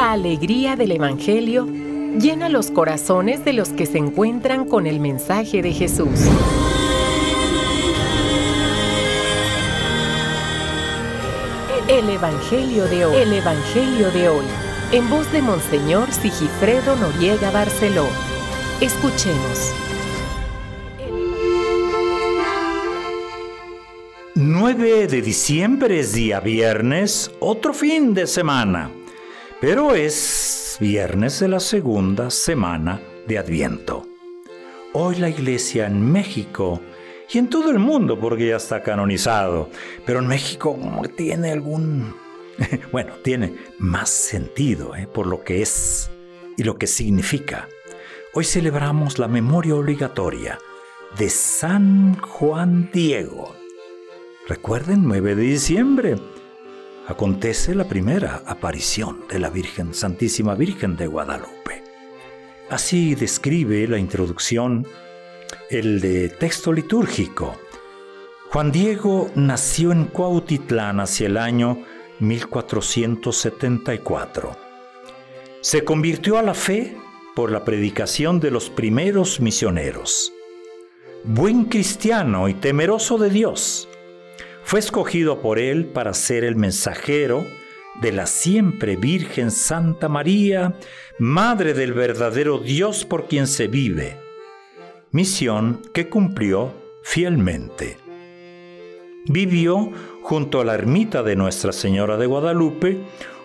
La alegría del Evangelio llena los corazones de los que se encuentran con el mensaje de Jesús. El Evangelio de hoy. El Evangelio de hoy. En voz de Monseñor Sigifredo Noriega Barceló. Escuchemos. 9 de diciembre es día viernes, otro fin de semana, pero es viernes de la segunda semana de Adviento. Hoy la iglesia en México y en todo el mundo, porque ya está canonizado, pero en México tiene algún, bueno, tiene más sentido ¿eh? por lo que es y lo que significa. Hoy celebramos la memoria obligatoria de San Juan Diego Recuerden, 9 de diciembre acontece la primera aparición de la Virgen Santísima Virgen de Guadalupe. Así describe la introducción el de texto litúrgico. Juan Diego nació en Cuautitlán hacia el año 1474. Se convirtió a la fe por la predicación de los primeros misioneros. Buen cristiano y temeroso de Dios, fue escogido por él para ser el mensajero de la siempre Virgen Santa María, Madre del verdadero Dios por quien se vive, misión que cumplió fielmente. Vivió junto a la ermita de Nuestra Señora de Guadalupe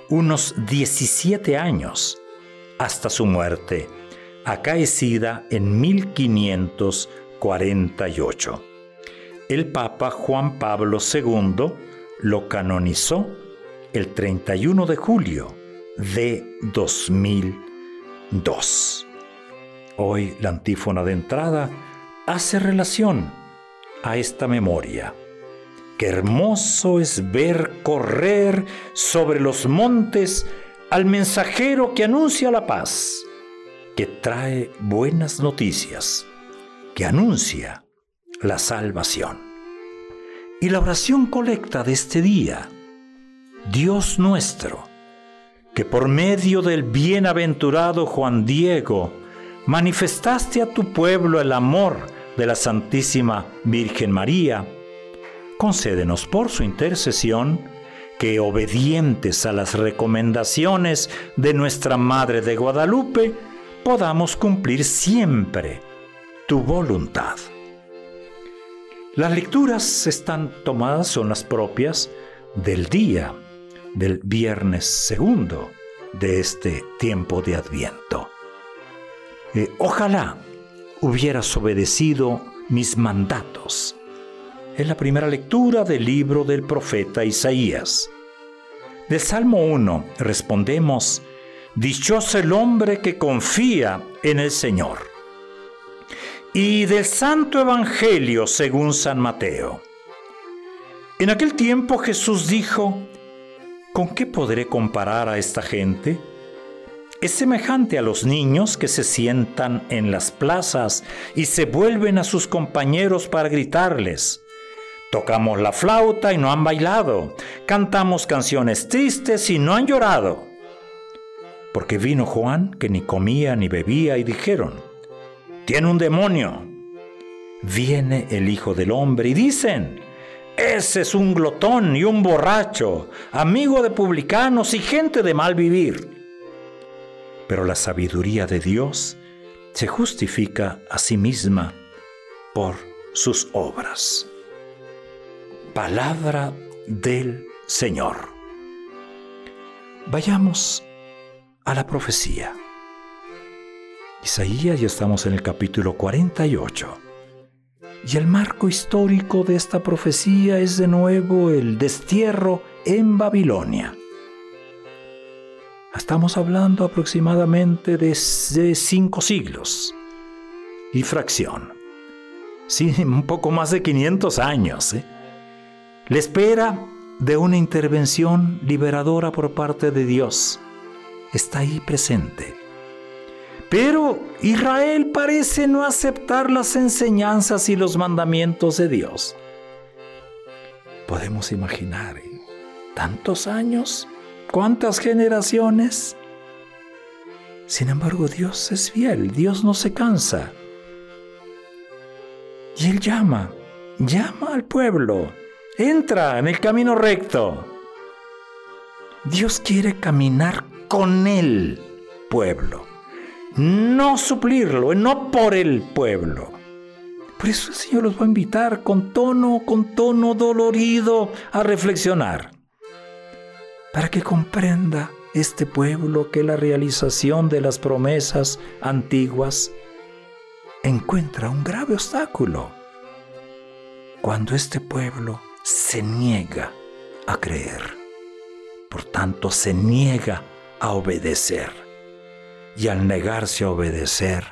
unos 17 años, hasta su muerte, acaecida en 1548 el Papa Juan Pablo II lo canonizó el 31 de julio de 2002. Hoy la antífona de entrada hace relación a esta memoria. Qué hermoso es ver correr sobre los montes al mensajero que anuncia la paz, que trae buenas noticias, que anuncia la salvación. Y la oración colecta de este día, Dios nuestro, que por medio del bienaventurado Juan Diego manifestaste a tu pueblo el amor de la Santísima Virgen María, concédenos por su intercesión que obedientes a las recomendaciones de nuestra Madre de Guadalupe, podamos cumplir siempre tu voluntad. Las lecturas están tomadas, son las propias del día del viernes segundo de este tiempo de Adviento. Eh, ojalá hubieras obedecido mis mandatos. Es la primera lectura del libro del profeta Isaías. Del Salmo 1 respondemos, Dichoso el hombre que confía en el Señor y del Santo Evangelio según San Mateo. En aquel tiempo Jesús dijo, ¿con qué podré comparar a esta gente? Es semejante a los niños que se sientan en las plazas y se vuelven a sus compañeros para gritarles. Tocamos la flauta y no han bailado, cantamos canciones tristes y no han llorado. Porque vino Juan que ni comía ni bebía y dijeron, tiene un demonio. Viene el Hijo del Hombre y dicen, ese es un glotón y un borracho, amigo de publicanos y gente de mal vivir. Pero la sabiduría de Dios se justifica a sí misma por sus obras. Palabra del Señor. Vayamos a la profecía. Isaías ya estamos en el capítulo 48. Y el marco histórico de esta profecía es de nuevo el destierro en Babilonia. Estamos hablando aproximadamente de, cinco siglos y fracción. Sí, un poco más de 500 años. ¿eh? La espera de una intervención liberadora por parte de Dios está ahí presente. Pero Israel parece no aceptar las enseñanzas y los mandamientos de Dios. Podemos imaginar, ¿eh? ¿tantos años? ¿Cuántas generaciones? Sin embargo, Dios es fiel, Dios no se cansa. Y Él llama, llama al pueblo, entra en el camino recto. Dios quiere caminar con el pueblo, no suplirlo, no por el pueblo. Por eso el Señor los va a invitar con tono, con tono dolorido a reflexionar, para que comprenda este pueblo que la realización de las promesas antiguas encuentra un grave obstáculo. Cuando este pueblo se niega a creer, por tanto se niega a obedecer. Y al negarse a obedecer,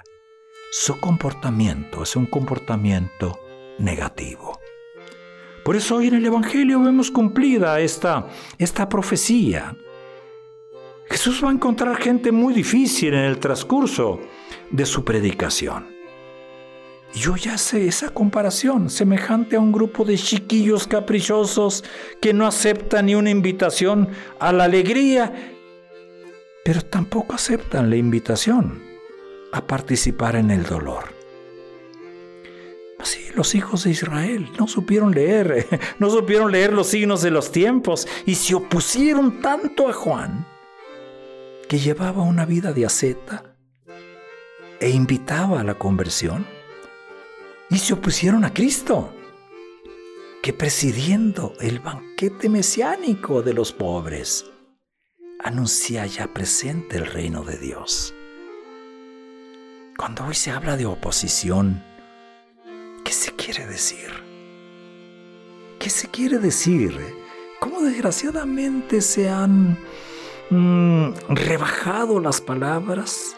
su comportamiento es un comportamiento negativo. Por eso hoy en el Evangelio vemos cumplida esta, esta profecía Jesús va a encontrar gente muy difícil en el transcurso de su predicación. Yo ya sé esa comparación, semejante a un grupo de chiquillos caprichosos que no aceptan ni una invitación a la alegría, pero tampoco aceptan la invitación a participar en el dolor. Así los hijos de Israel no supieron leer, no supieron leer los signos de los tiempos y se opusieron tanto a Juan que llevaba una vida de asceta e invitaba a la conversión, y se opusieron a Cristo, que presidiendo el banquete mesiánico de los pobres, anuncia ya presente el reino de Dios. Cuando hoy se habla de oposición, ¿qué se quiere decir? ¿Qué se quiere decir? ¿Cómo desgraciadamente se han Mm, rebajado las palabras,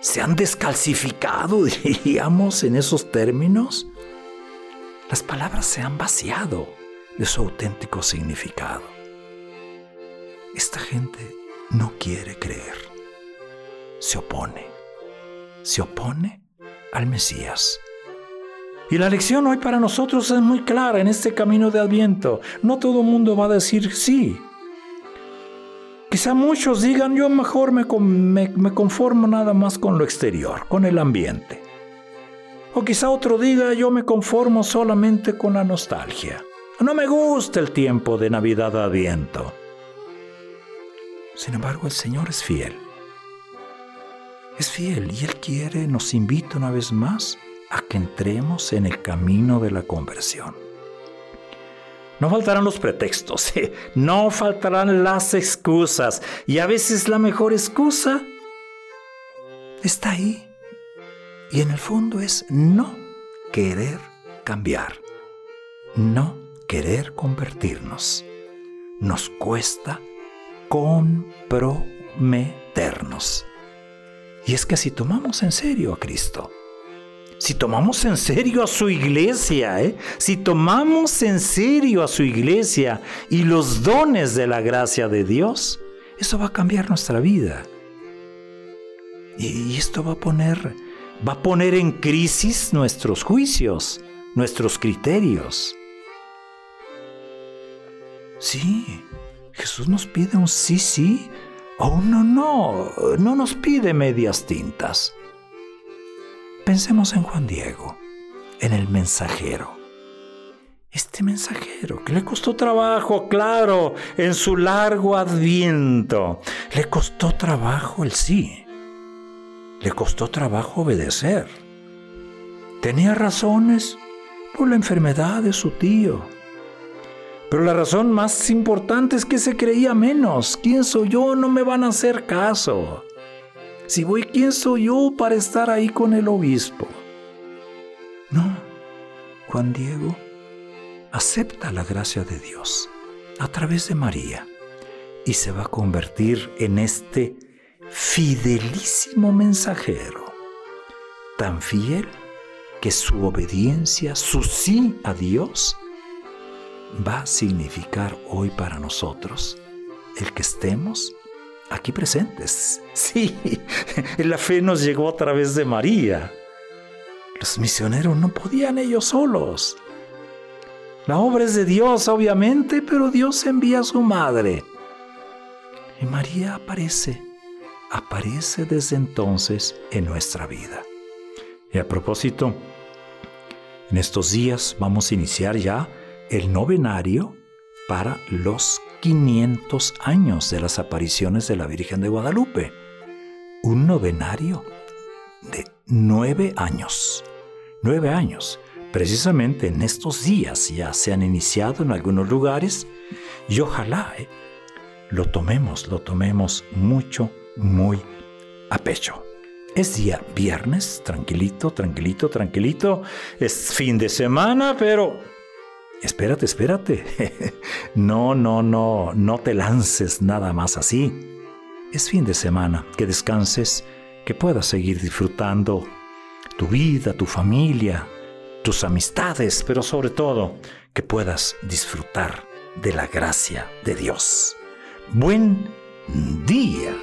se han descalcificado, diríamos, en esos términos. Las palabras se han vaciado de su auténtico significado. Esta gente no quiere creer, se opone, se opone al Mesías. Y la lección hoy para nosotros es muy clara en este camino de Adviento. No todo el mundo va a decir sí, Quizá muchos digan, yo mejor me, conformo nada más con lo exterior, con el ambiente. O quizá otro diga, yo me conformo solamente con la nostalgia. No me gusta el tiempo de Navidad a viento. Sin embargo, el Señor es fiel. Es fiel y Él quiere, nos invita una vez más a que entremos en el camino de la conversión. No faltarán los pretextos, no faltarán las excusas. Y a veces la mejor excusa está ahí. Y en el fondo es no querer cambiar, no querer convertirnos. Nos cuesta comprometernos. Y es que si tomamos en serio a Cristo, si tomamos en serio a su iglesia, ¿eh? si tomamos en serio a su iglesia y los dones de la gracia de Dios, eso va a cambiar nuestra vida. Y esto va a poner, va a poner en crisis nuestros juicios, nuestros criterios. Sí, Jesús nos pide un sí, sí o un no, no, no nos pide medias tintas. Pensemos en Juan Diego, en el mensajero. Este mensajero que le costó trabajo, claro, en su largo adviento. Le costó trabajo el sí. Le costó trabajo obedecer. Tenía razones por la enfermedad de su tío. Pero la razón más importante es que se creía menos. ¿Quién soy yo? No me van a hacer caso. Si voy, ¿quién soy yo para estar ahí con el obispo? No, Juan Diego acepta la gracia de Dios a través de María y se va a convertir en este fidelísimo mensajero, tan fiel que su obediencia, su sí a Dios, va a significar hoy para nosotros el que estemos aquí presentes. Sí, la fe nos llegó a través de María. Los misioneros no podían ellos solos. La obra es de Dios, obviamente, pero Dios envía a su madre. Y María aparece aparece desde entonces en nuestra vida. Y a propósito, en estos días vamos a iniciar ya el novenario para los 500 años de las apariciones de la Virgen de Guadalupe. Un novenario de nueve años. Nueve años. Precisamente en estos días ya se han iniciado en algunos lugares y ojalá eh, lo tomemos, lo tomemos mucho, muy a pecho. Es día viernes, tranquilito, tranquilito, tranquilito. Es fin de semana, pero... Espérate, espérate. no, no, no, no te lances nada más así. Es fin de semana, que descanses, que puedas seguir disfrutando tu vida, tu familia, tus amistades, pero sobre todo que puedas disfrutar de la gracia de Dios. Buen día.